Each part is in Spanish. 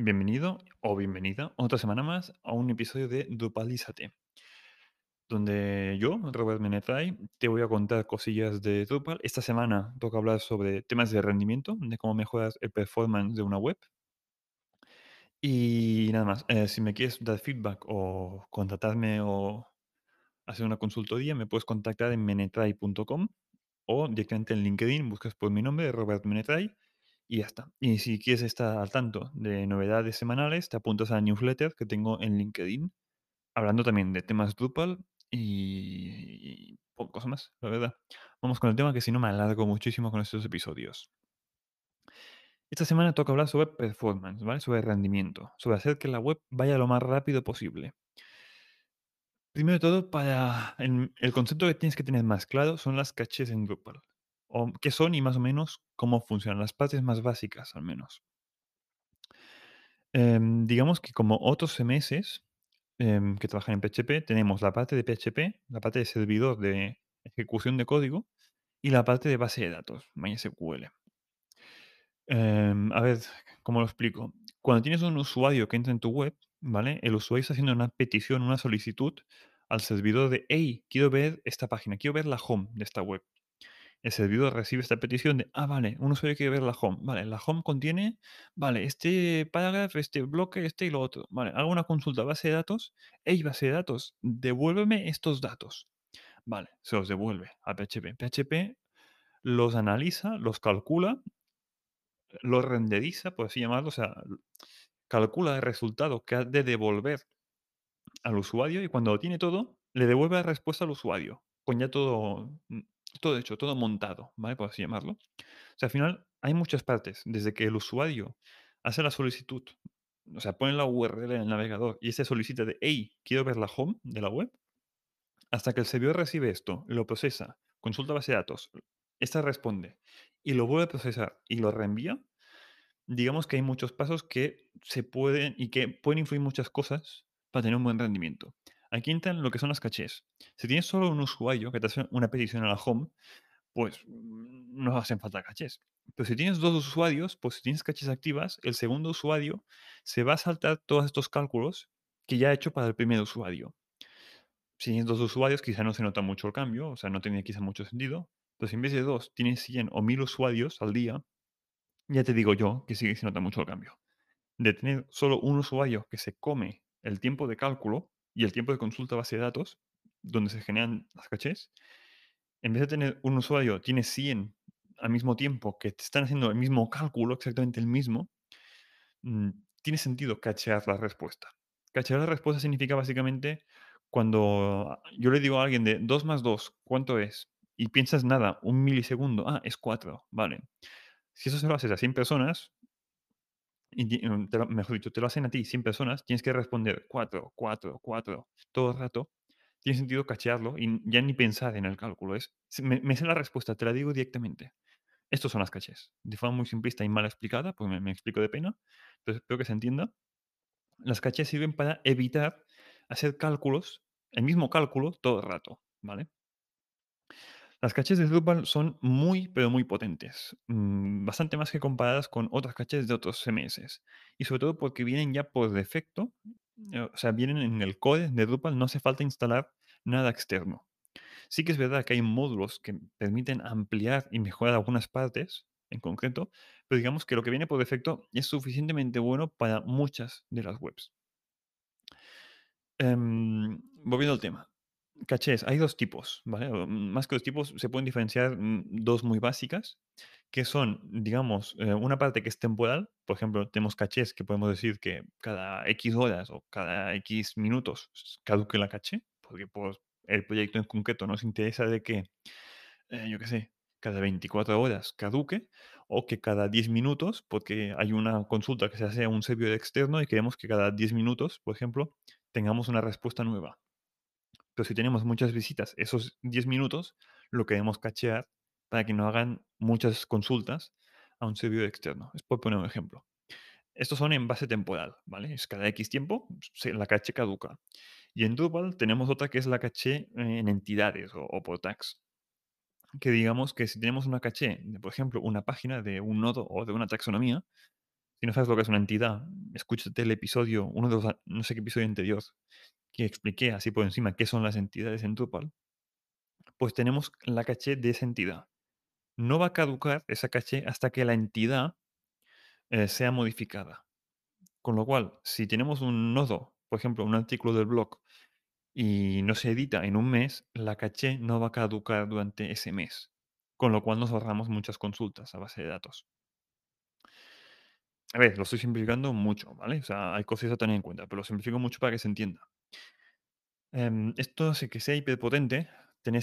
Bienvenido o bienvenida otra semana más a un episodio de Drupalízate, donde yo, Robert Menetray, te voy a contar cosillas de Drupal. Esta semana toca hablar sobre temas de rendimiento, de cómo mejoras el performance de una web. Y nada más, eh, si me quieres dar feedback o contratarme o hacer una consultoría, me puedes contactar en menetray.com o directamente en LinkedIn, buscas por mi nombre, Robert Menetray, y ya está. Y si quieres estar al tanto de novedades semanales, te apuntas a la newsletter que tengo en LinkedIn, hablando también de temas Drupal y, y poco cosas más, la verdad. Vamos con el tema que si no me alargo muchísimo con estos episodios. Esta semana toca hablar sobre performance, ¿vale? Sobre rendimiento, sobre hacer que la web vaya lo más rápido posible. Primero de todo, para el, el concepto que tienes que tener más claro son las caches en Drupal. Qué son y más o menos cómo funcionan, las partes más básicas al menos. Em, digamos que como otros CMS em, que trabajan en PHP, tenemos la parte de PHP, la parte de servidor de ejecución de código y la parte de base de datos, MySQL. Em, a ver, ¿cómo lo explico? Cuando tienes un usuario que entra en tu web, ¿vale? El usuario está haciendo una petición, una solicitud al servidor de, hey, quiero ver esta página, quiero ver la home de esta web. El servidor recibe esta petición de, ah, vale, un usuario quiere ver la home. Vale, la home contiene, vale, este parágrafo, este bloque, este y lo otro. Vale, hago una consulta base de datos. Hey, base de datos, devuélveme estos datos. Vale, se los devuelve a PHP. PHP los analiza, los calcula lo renderiza, por así llamarlo, o sea, calcula el resultado que ha de devolver al usuario y cuando lo tiene todo, le devuelve la respuesta al usuario, con ya todo, mm, todo hecho, todo montado, ¿vale? Por así llamarlo. O sea, al final hay muchas partes, desde que el usuario hace la solicitud, o sea, pone la URL en el navegador y ese solicita de, hey, quiero ver la home de la web, hasta que el servidor recibe esto, lo procesa, consulta base de datos, esta responde y lo vuelve a procesar y lo reenvía, digamos que hay muchos pasos que se pueden y que pueden influir muchas cosas para tener un buen rendimiento. Aquí entran lo que son las cachés. Si tienes solo un usuario que te hace una petición a la home, pues mm, no hacen falta cachés. Pero si tienes dos usuarios, pues si tienes cachés activas, el segundo usuario se va a saltar todos estos cálculos que ya ha hecho para el primer usuario. Si tienes dos usuarios, quizá no se nota mucho el cambio, o sea, no tiene quizá mucho sentido. Pero si en vez de dos tienes 100 o 1000 usuarios al día, ya te digo yo que sí se nota mucho el cambio. De tener solo un usuario que se come el tiempo de cálculo y el tiempo de consulta base de datos, donde se generan las cachés, en vez de tener un usuario, tiene 100 al mismo tiempo que te están haciendo el mismo cálculo, exactamente el mismo, mm, tiene sentido cachear la respuesta. Cachear la respuesta significa básicamente cuando yo le digo a alguien de 2 más 2, ¿cuánto es? Y piensas nada, un milisegundo, ah, es 4, vale. Si eso se lo haces a 100 personas, mm, te lo- mejor dicho, te lo hacen a ti 100 personas, tienes que responder 4, 4, 4, todo el rato. Tiene sentido cachearlo y ya ni pensar en el cálculo. Es, me, me sé la respuesta, te la digo directamente. Estos son las cachés. De forma muy simplista y mal explicada, pues me, me explico de pena, pero espero que se entienda. Las cachés sirven para evitar hacer cálculos, el mismo cálculo, todo el rato, ¿vale? Las caches de Drupal son muy, pero muy potentes. mm, bastante más que comparadas con otras caches de otros CMS. Y sobre todo porque vienen ya por defecto, eh, o sea, vienen en el core de Drupal, no hace falta instalar nada externo. Sí que es verdad que hay módulos que permiten ampliar y mejorar algunas partes en concreto, pero digamos que lo que viene por defecto es suficientemente bueno para muchas de las webs. Em, volviendo al tema. Cachés, hay dos tipos, mm, Más que dos tipos, se pueden diferenciar mm, dos muy básicas, que son, digamos, eh, una parte que es temporal. Por ejemplo, tenemos cachés que podemos decir que cada X horas o cada X minutos caduque la caché, porque por el proyecto en concreto nos interesa de que, eh, yo qué sé, cada 24 horas caduque o que cada 10 minutos, porque hay una consulta que se hace a un servidor externo y queremos que cada 10 minutos, por ejemplo, tengamos una respuesta nueva. Pero si tenemos muchas visitas, esos 10 minutos lo queremos cachear para que no hagan muchas consultas a un servidor externo. Es por poner un ejemplo. Estos son en base temporal, ¿vale? Es cada X tiempo, la caché caduca. Y en Drupal tenemos otra que es la caché eh, en entidades o, o por tags. Que digamos que si tenemos una caché, por ejemplo, una página de un nodo o de una taxonomía, si no sabes lo que es una entidad, escúchate el episodio, uno de los, no sé qué episodio anterior, que expliqué así por encima qué son las entidades en Drupal, pues tenemos la caché de esa entidad. No va a caducar esa caché hasta que la entidad eh, sea modificada. Con lo cual, si tenemos un nodo, por ejemplo, un artículo del blog, y no se edita en un mes, la caché no va a caducar durante ese mes. Con lo cual nos ahorramos muchas consultas a base de datos. A ver, lo estoy simplificando mucho, ¿vale? O sea, hay cosas a tener en cuenta, pero lo simplifico mucho para que se entienda. Em, esto hace que sea hiperpotente tener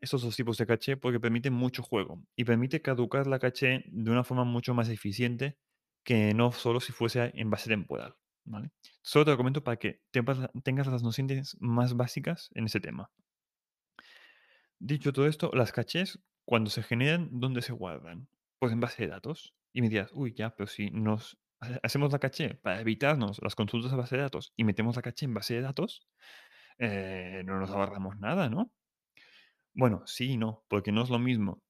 esos dos tipos de caché porque permite mucho juego y permite caducar la caché de una forma mucho más eficiente que no solo si fuese en base temporal. Solo te lo comento para que tengas las nociones más básicas en ese tema. Dicho todo esto, las cachés, cuando se generan, ¿dónde se guardan? Pues en base de datos. Y me dirás, uy, ya, pero si nos ha- hacemos la caché para evitarnos las consultas a base de datos y metemos la caché en base de datos, eh, no nos ahorramos nada, ¿no? Bueno, sí y no, porque no es lo mismo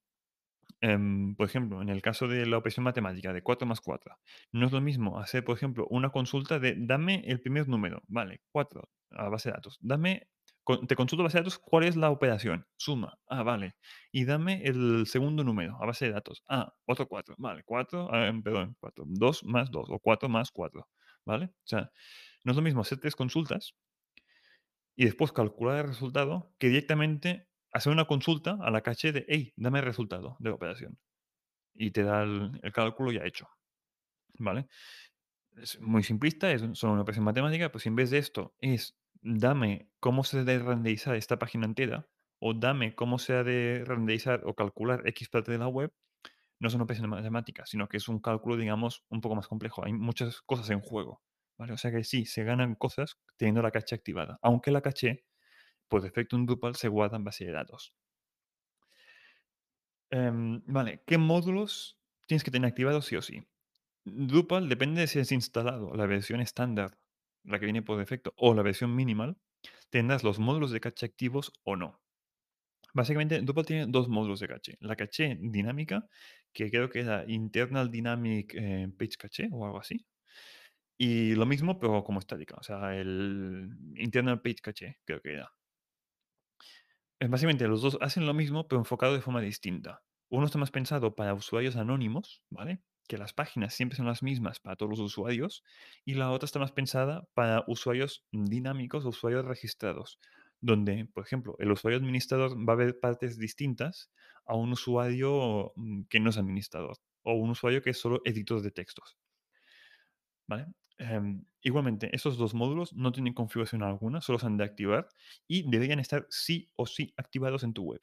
Em, por ejemplo, en el caso de la operación matemática de 4 más 4, no es lo mismo hacer, por ejemplo, una consulta de dame el primer número, vale, 4 a base de datos. Dame, te consulto base de datos cuál es la operación, suma, ah, vale. Y dame el segundo número a base de datos, ah, otro 4, vale, 4, perdón, 4, 2 más 2 o 4 más 4, ¿vale? O sea, no es lo mismo hacer tres consultas y después calcular el resultado que directamente hacer una consulta a la caché de, hey, dame el resultado de la operación y te da el, cálculo ya hecho, ¿vale? Es muy simplista, es solo una operación matemática, pues si en vez de esto es dame cómo se debe renderizar esta página entera o dame cómo se ha de renderizar o calcular X parte de la web, no es una operación matemática, sino que es un cálculo, digamos, un poco más complejo. Hay muchas cosas en juego, O sea que sí, se ganan cosas teniendo la caché activada, aunque la caché, por defecto en Drupal, se guarda en base de datos. Em, vale, ¿qué módulos tienes que tener activados sí o sí? Drupal depende de si has instalado la versión estándar, la que viene por defecto, o la versión minimal, tendrás los módulos de caché activos o no. Básicamente, Drupal tiene dos módulos de caché. La caché dinámica, que creo que era Internal Dynamic eh, Page Cache o algo así. Y lo mismo, pero como estática. O sea, el Internal Page Cache, creo que era. Eh, Básicamente, los dos hacen lo mismo, pero enfocado de forma distinta. Uno está más pensado para usuarios anónimos, ¿vale? Que las páginas siempre son las mismas para todos los usuarios. Y la otra está más pensada para usuarios dinámicos usuarios registrados, donde, por ejemplo, el usuario administrador va a ver partes distintas a un usuario mm, que no es administrador o un usuario que es solo editor de textos, ¿vale? Em, igualmente, esos dos módulos no tienen configuración alguna, solo se han de activar y deberían estar sí o sí activados en tu web.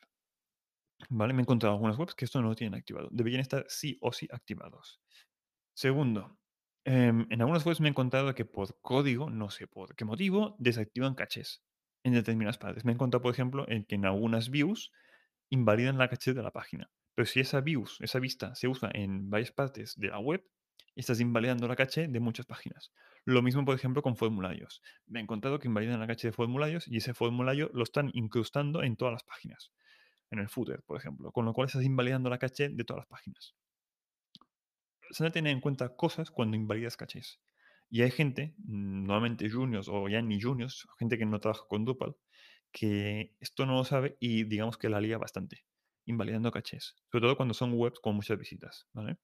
¿Vale? Me he encontrado algunas webs que esto no lo tienen activado. Deberían estar sí o sí activados. Segundo, em, en algunas webs me he encontrado que por código, no sé por qué motivo, desactivan cachés en determinadas partes. Me he encontrado, por ejemplo, en que en algunas views invalidan la caché de la página. Pero si esa views, esa vista se usa en varias partes de la web, estás invalidando la caché de muchas páginas. Lo mismo, por ejemplo, con formularios. Me he encontrado que invalidan la caché de formularios y ese formulario lo están incrustando en todas las páginas. En el footer, por ejemplo. Con lo cual estás invalidando la caché de todas las páginas. Se han de tener en cuenta cosas cuando invalidas cachés. Y hay gente, normalmente juniors o ya ni juniors, gente que no trabaja con Drupal, que esto no lo sabe y digamos que la lía bastante, invalidando cachés. Sobre todo cuando son webs con muchas visitas, ¿vale?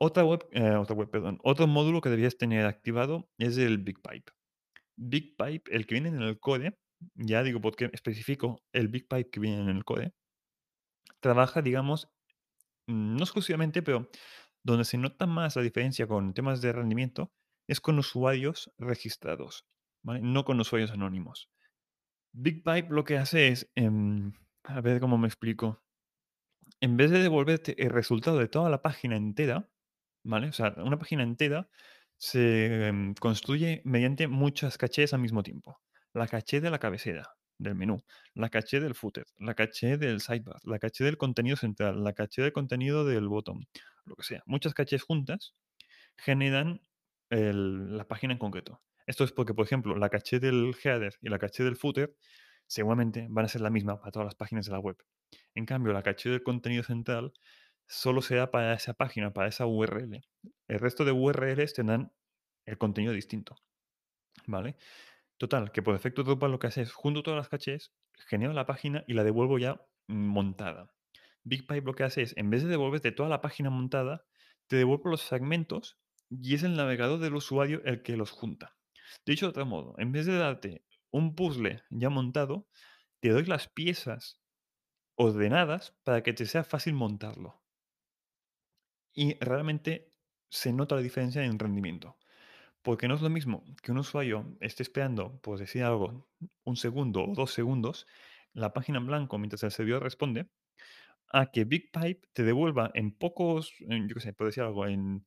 Otra web, eh, otra web, perdón. Otro módulo que deberías tener activado es el BigPipe. BigPipe, el que viene en el code, ya digo porque especifico el BigPipe que viene en el code, trabaja, digamos, mm, no exclusivamente, pero donde se nota más la diferencia con temas de rendimiento es con usuarios registrados. No con usuarios anónimos. BigPipe lo que hace es, em, a ver cómo me explico. En vez de devolverte el resultado de toda la página entera, ¿vale? O sea, una página entera se em, construye mediante muchas cachés al mismo tiempo. La caché de la cabecera del menú, la caché del footer, la caché del sidebar, la caché del contenido central, la caché del contenido del bottom, lo que sea. Muchas cachés juntas generan la página en concreto. Esto es porque, por ejemplo, la caché del header y la caché del footer seguramente van a ser la misma para todas las páginas de la web. En cambio, la caché del contenido central solo será para esa página, para esa URL. El resto de URLs tendrán el contenido distinto, ¿vale? Total, que por defecto Drupal lo que hace es junto todas las cachés, genero la página y la devuelvo ya montada. BigPipe lo que hace es, en vez de devolverte toda la página montada, te devuelvo los fragmentos y es el navegador del usuario el que los junta. Dicho de otro modo, en vez de darte un puzzle ya montado, te doy las piezas ordenadas para que te sea fácil montarlo. Y realmente se nota la diferencia en rendimiento. Porque no es lo mismo que un usuario esté esperando, por decir algo, un segundo o dos segundos, la página en blanco mientras el servidor responde, a que BigPipe te devuelva en pocos, en, yo qué sé, puedo decir algo, en,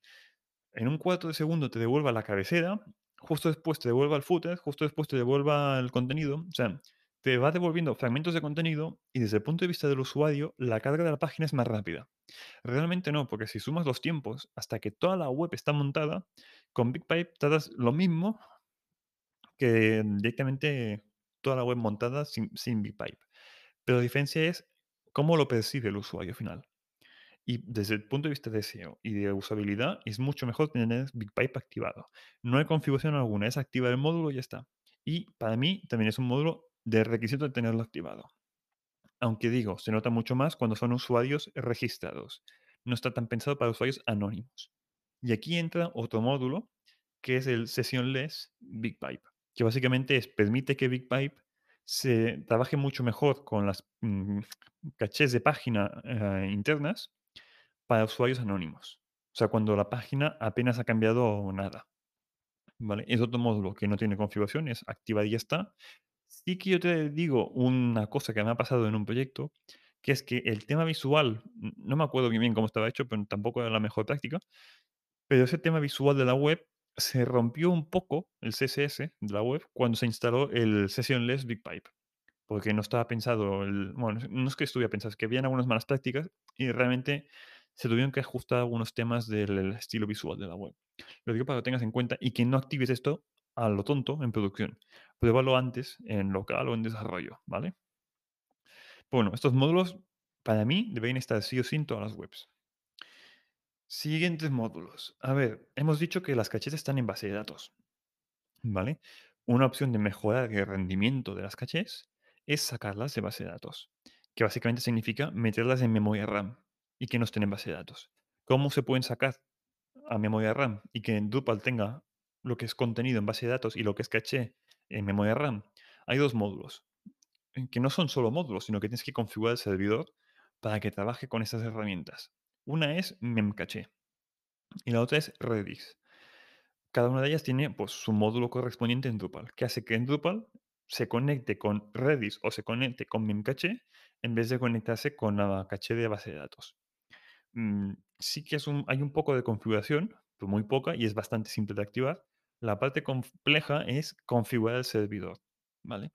en un cuarto de segundo te devuelva la cabecera, justo después te devuelva el footer, justo después te devuelva el contenido. O sea, te va devolviendo fragmentos de contenido y desde el punto de vista del usuario, la carga de la página es más rápida. Realmente no, porque si sumas los tiempos hasta que toda la web está montada, con BigPipe tardas lo mismo que directamente toda la web montada sin, sin BigPipe. Pero la diferencia es cómo lo percibe el usuario final. Y desde el punto de vista de SEO y de usabilidad, es mucho mejor tener BigPipe activado. No hay configuración alguna, es activar el módulo y ya está. Y para mí también es un módulo de requisito de tenerlo activado. Aunque digo, se nota mucho más cuando son usuarios registrados. No está tan pensado para usuarios anónimos. Y aquí entra otro módulo, que es el Sessionless BigPipe, que básicamente es, permite que BigPipe se trabaje mucho mejor con las mm, cachés de página eh, internas para usuarios anónimos. O sea, cuando la página apenas ha cambiado nada. Es otro módulo que no tiene configuración, es activa y ya está. Sí que yo te digo una cosa que me ha pasado en un proyecto, que es que el tema visual, no me acuerdo bien cómo estaba hecho, pero tampoco era la mejor práctica, pero ese tema visual de la web se rompió un poco, el CSS de la web, cuando se instaló el Sessionless BigPipe. Porque no estaba pensado, bueno, no es que estuviera pensado, es que habían algunas malas prácticas y realmente se tuvieron que ajustar algunos temas del estilo visual de la web. Lo digo para que lo tengas en cuenta y que no actives esto a lo tonto en producción. Pruébalo antes en local o en desarrollo, ¿vale? Bueno, estos módulos para mí deben estar sí o sí en todas las webs. Siguientes módulos. A ver, hemos dicho que las cachés están en base de datos, ¿vale? Una opción de mejorar el rendimiento de las cachés es sacarlas de base de datos, que básicamente significa meterlas en memoria RAM y que no estén en base de datos. ¿Cómo se pueden sacar a memoria RAM y que en Drupal tenga lo que es contenido en base de datos y lo que es caché en memoria RAM? Hay dos módulos, eh, que no son solo módulos, sino que tienes que configurar el servidor para que trabaje con estas herramientas. Una es Memcache y la otra es Redis. Cada una de ellas tiene pues, su módulo correspondiente en Drupal, que hace que en Drupal se conecte con Redis o se conecte con Memcache en vez de conectarse con la caché de base de datos. Mm, sí que hay un poco de configuración, muy poca y es bastante simple de activar. La parte compleja es configurar el servidor, ¿vale?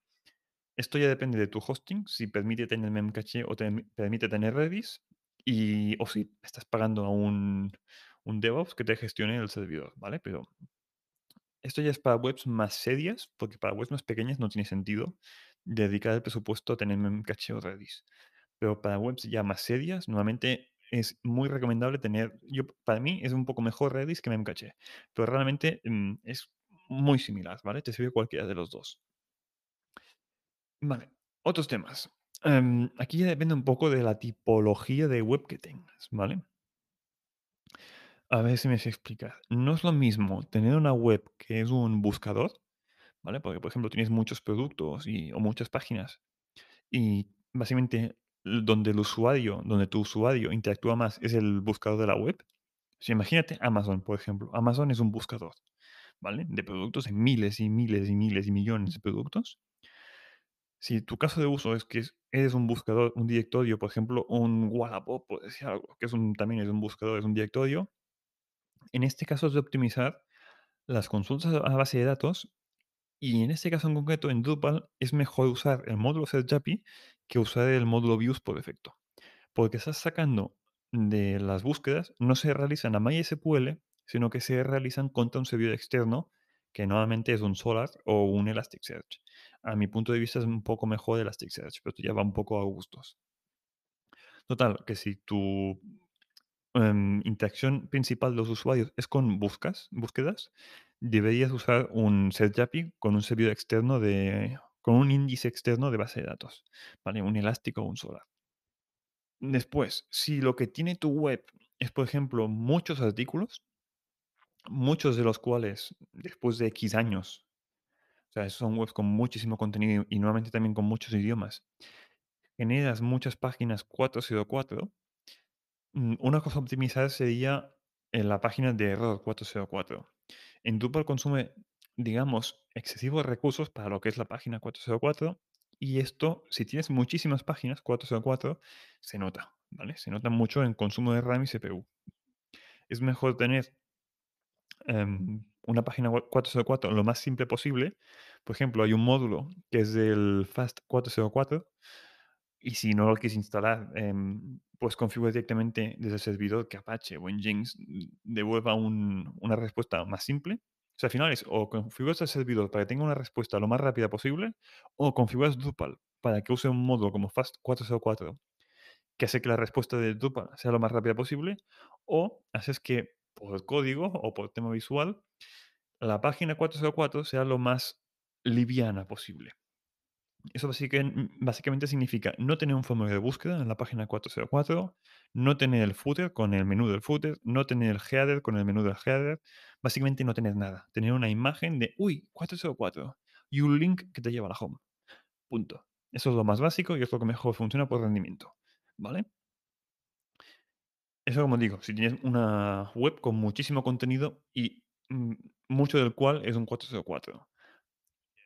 Esto ya depende de tu hosting, si permite tener Memcache o te permite tener Redis, y, o si estás pagando a un, un DevOps que te gestione el servidor, ¿vale? Pero esto ya es para webs más serias, porque para webs más pequeñas no tiene sentido dedicar el presupuesto a tener Memcache o Redis. Pero para webs ya más serias, nuevamente es muy recomendable tener, yo, para mí es un poco mejor Redis que Memcache, pero realmente mm, es muy similar, ¿vale? Te sirve cualquiera de los dos. Vale, otros temas. Em, aquí ya depende un poco de la tipología de web que tengas, ¿vale? A ver si me sé explicar. No es lo mismo tener una web que es un buscador, ¿vale? Porque, por ejemplo, tienes muchos productos y, o muchas páginas y básicamente donde el usuario, donde tu usuario interactúa más es el buscador de la web. Sea, imagínate Amazon, por ejemplo. Amazon es un buscador, ¿vale? De productos, en miles y miles y miles y millones de productos. Si tu caso de uso es que es- eres un buscador, un directorio, por ejemplo, un Wallapop, por decir algo, que es también es un buscador, es un directorio, en este caso es de optimizar las consultas a base de datos y en este caso en concreto en Drupal es mejor usar el módulo SearchAPI que usar el módulo Views por defecto. Porque estás sacando de las búsquedas, no se realizan a MySQL, sino que se realizan contra un servidor externo que normalmente es un Solar o un Elasticsearch. A mi punto de vista es un poco mejor Elasticsearch, pero ya va un poco a gustos. Total, que si tu em, interacción principal de los usuarios es con buscas, búsquedas, deberías usar un SetJapi con un servidor externo de con un índice externo de base de datos, ¿vale? Un Elástico o un Solar. Después, si lo que tiene tu web es, por ejemplo, muchos artículos, muchos de los cuales después de X años, o sea, son webs con muchísimo contenido y normalmente también con muchos idiomas, generas muchas páginas 404, mm, una cosa a optimizar sería en la página de error 404. En Drupal consume, digamos, excesivos recursos para lo que es la página 404 y esto, si tienes muchísimas páginas 404, se nota, ¿vale? Se nota mucho en consumo de RAM y CPU. Es mejor tener em, una página web 404 lo más simple posible. Por ejemplo, hay un módulo que es el Fast 404 y si no lo quieres instalar, em, pues configura directamente desde el servidor que Apache o Nginx mm, devuelva un- una respuesta más simple. O sea, al final es o configuras el servidor para que tenga una respuesta lo más rápida posible, o configuras Drupal para que use un módulo como Fast 404 que hace que la respuesta de Drupal sea lo más rápida posible, o haces que por código o por tema visual la página 404 sea lo más liviana posible. Eso basica- básicamente significa no tener un formulario de búsqueda en la página 404, no tener el footer con el menú del footer, no tener el header con el menú del header, básicamente no tener nada. Tener una imagen de, uy, 404 y un link que te lleva a la home. Punto. Eso es lo más básico y es lo que mejor funciona por rendimiento. ¿Vale? Eso como digo, si tienes una web con muchísimo contenido y mm, mucho del cual es un 404.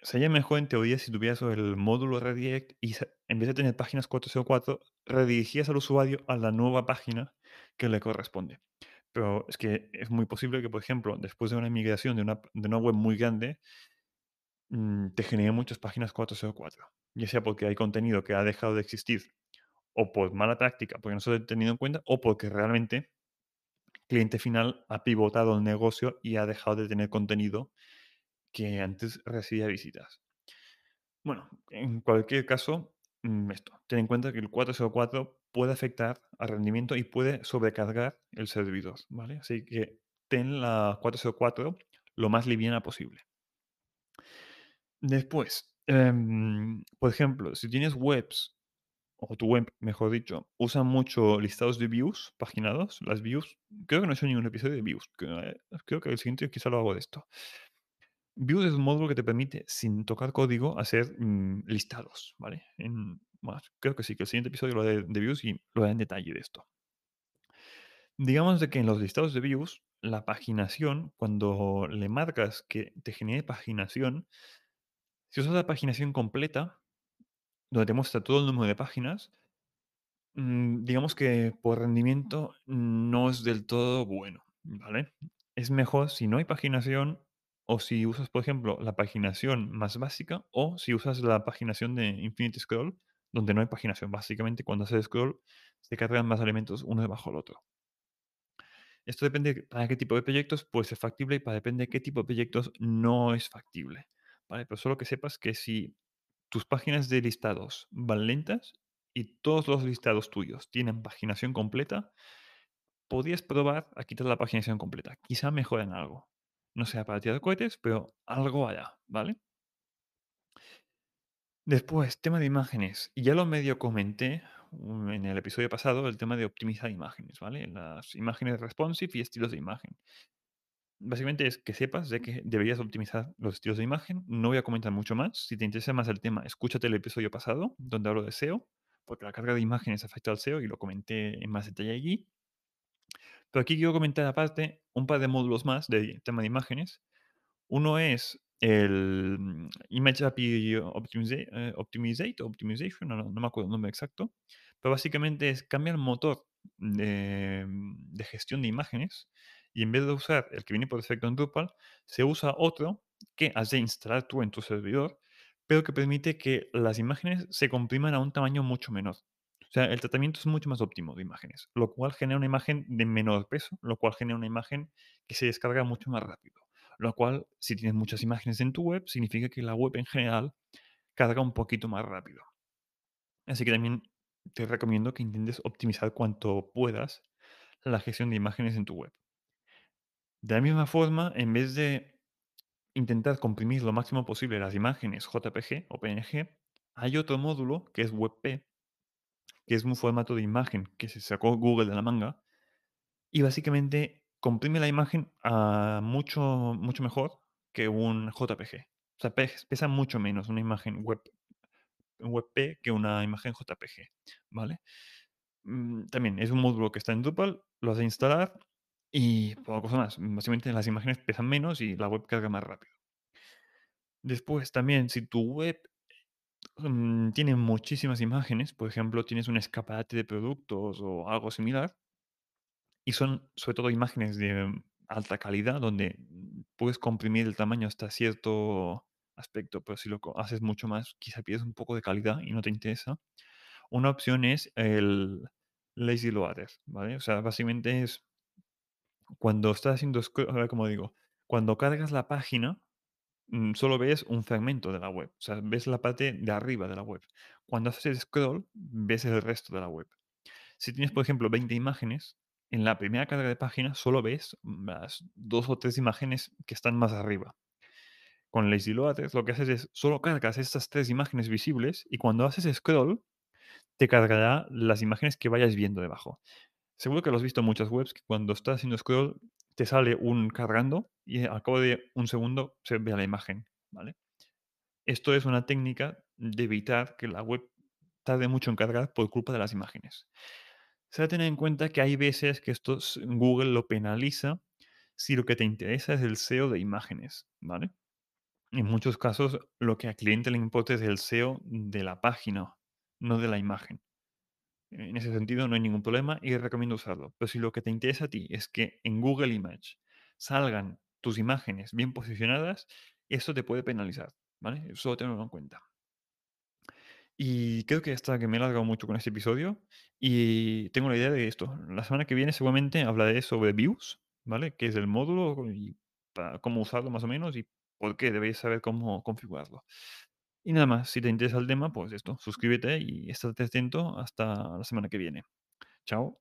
Sería mejor en teoría si tuvieras el módulo redirect y en vez de tener páginas 404, redirigías al usuario a la nueva página que le corresponde. Pero es que es muy posible que, por ejemplo, después de una migración de una, de una web muy grande, mm, te genere muchas páginas 404. Ya sea porque hay contenido que ha dejado de existir, o por mala práctica, porque no se lo he tenido en cuenta, o porque realmente cliente final ha pivotado el negocio y ha dejado de tener contenido que antes recibía visitas. Bueno, en cualquier caso, mm, esto, ten en cuenta que el 404 puede afectar al rendimiento y puede sobrecargar el servidor, ¿vale? Así que ten la 404 lo más liviana posible. Después, em, por ejemplo, si tienes webs, o tu web, mejor dicho, usa mucho listados de views paginados, las views, creo que no he hecho ningún episodio de views, creo, eh, creo que el siguiente quizá lo hago de esto. Views es un módulo que te permite, sin tocar código, hacer mm, listados, ¿vale? Creo que sí, que el siguiente episodio lo de, de views y lo haré en detalle de esto. Digamos de que en los listados de views, la paginación, cuando le marcas que te genere paginación, si usas la paginación completa, donde te muestra todo el número de páginas, mm, digamos que por rendimiento no es del todo bueno, ¿vale? Es mejor si no hay paginación o si usas, por ejemplo, la paginación más básica o si usas la paginación de Infinite Scroll, donde no hay paginación. Básicamente, cuando haces scroll, se cargan más elementos uno debajo del otro. Esto depende de para qué tipo de proyectos puede ser factible y para depende de qué tipo de proyectos no es factible. Pero solo que sepas que si tus páginas de listados van lentas y todos los listados tuyos tienen paginación completa, podrías probar a quitar la paginación completa. Quizá mejoren algo. No sea para tirar cohetes, pero algo hará, ¿vale? Después, tema de imágenes. Ya lo medio comenté mm, en el episodio pasado, el tema de optimizar imágenes, ¿vale? Las imágenes responsive y estilos de imagen. Básicamente es que sepas de que deberías optimizar los estilos de imagen. No voy a comentar mucho más. Si te interesa más el tema, escúchate el episodio pasado, donde hablo de SEO, porque la carga de imágenes afecta al SEO y lo comenté en más detalle allí. Pero aquí quiero comentar aparte un par de módulos más del tema de imágenes. Uno es el mm, Image API Optimiza- eh, Optimizate, Optimization, no, me acuerdo el nombre exacto, pero básicamente es cambiar el motor de, mm, de gestión de imágenes y en vez de usar el que viene por defecto en Drupal, se usa otro que has de instalar tú en tu servidor, pero que permite que las imágenes se compriman a un tamaño mucho menor. Sea, el tratamiento es mucho más óptimo de imágenes, lo cual genera una imagen de menor peso, lo cual genera una imagen que se descarga mucho más rápido. Lo cual, si tienes muchas imágenes en tu web, significa que la web en general carga un poquito más rápido. Así que también te recomiendo que intentes optimizar cuanto puedas la gestión de imágenes en tu web. De la misma forma, en vez de intentar comprimir lo máximo posible las imágenes JPG o PNG, hay otro módulo que es WebP, que es un formato de imagen que se sacó Google de la manga y básicamente comprime la imagen a mucho, mucho mejor que un JPG. O sea, pe- pesa mucho menos una imagen web, WebP que una imagen JPG, ¿vale? Mm, también es un módulo que está en Drupal, lo has instalar y poca cosa más. Básicamente las imágenes pesan menos y la web carga más rápido. Después también, si tu web mm, tiene muchísimas imágenes, por ejemplo, tienes un escaparate de productos o algo similar, y son sobre todo imágenes de alta calidad, donde mm, puedes comprimir el tamaño hasta cierto aspecto, pero si lo haces mucho más, quizá pierdes un poco de calidad y no te interesa. Una opción es el lazy loader, ¿vale? O sea, básicamente es cuando estás haciendo a ver cómo digo, cuando cargas la página, solo ves un fragmento de la web, o sea, ves la parte de arriba de la web. Cuando haces scroll, ves el resto de la web. Si tienes, por ejemplo, 20 imágenes, en la primera carga de página solo ves las dos o tres imágenes que están más arriba. Con Lazy Loaders lo que haces es solo cargas estas tres imágenes visibles y cuando haces scroll te cargará las imágenes que vayas viendo debajo. Seguro que lo has visto en muchas webs que cuando estás haciendo scroll te sale un cargando y al cabo de un segundo se ve la imagen, ¿vale? Esto es una técnica de evitar que la web tarde mucho en cargar por culpa de las imágenes. Se ha tener en cuenta que hay veces que esto Google lo penaliza si lo que te interesa es el SEO de imágenes, ¿vale? En muchos casos lo que al cliente le importa es el SEO de la página, no de la imagen. En ese sentido no hay ningún problema y recomiendo usarlo. Pero si lo que te interesa a ti es que en Google Image salgan tus imágenes bien posicionadas, eso te puede penalizar, ¿vale? Solo tenerlo en cuenta. Y creo que hasta que me he alargado mucho con este episodio y tengo la idea de esto. La semana que viene seguramente hablaré sobre Views, ¿vale? Que es el módulo y cómo usarlo más o menos y por qué debéis saber cómo configurarlo. Y nada más, si te interesa el tema, pues esto, suscríbete y estate atento hasta la semana que viene. Chao.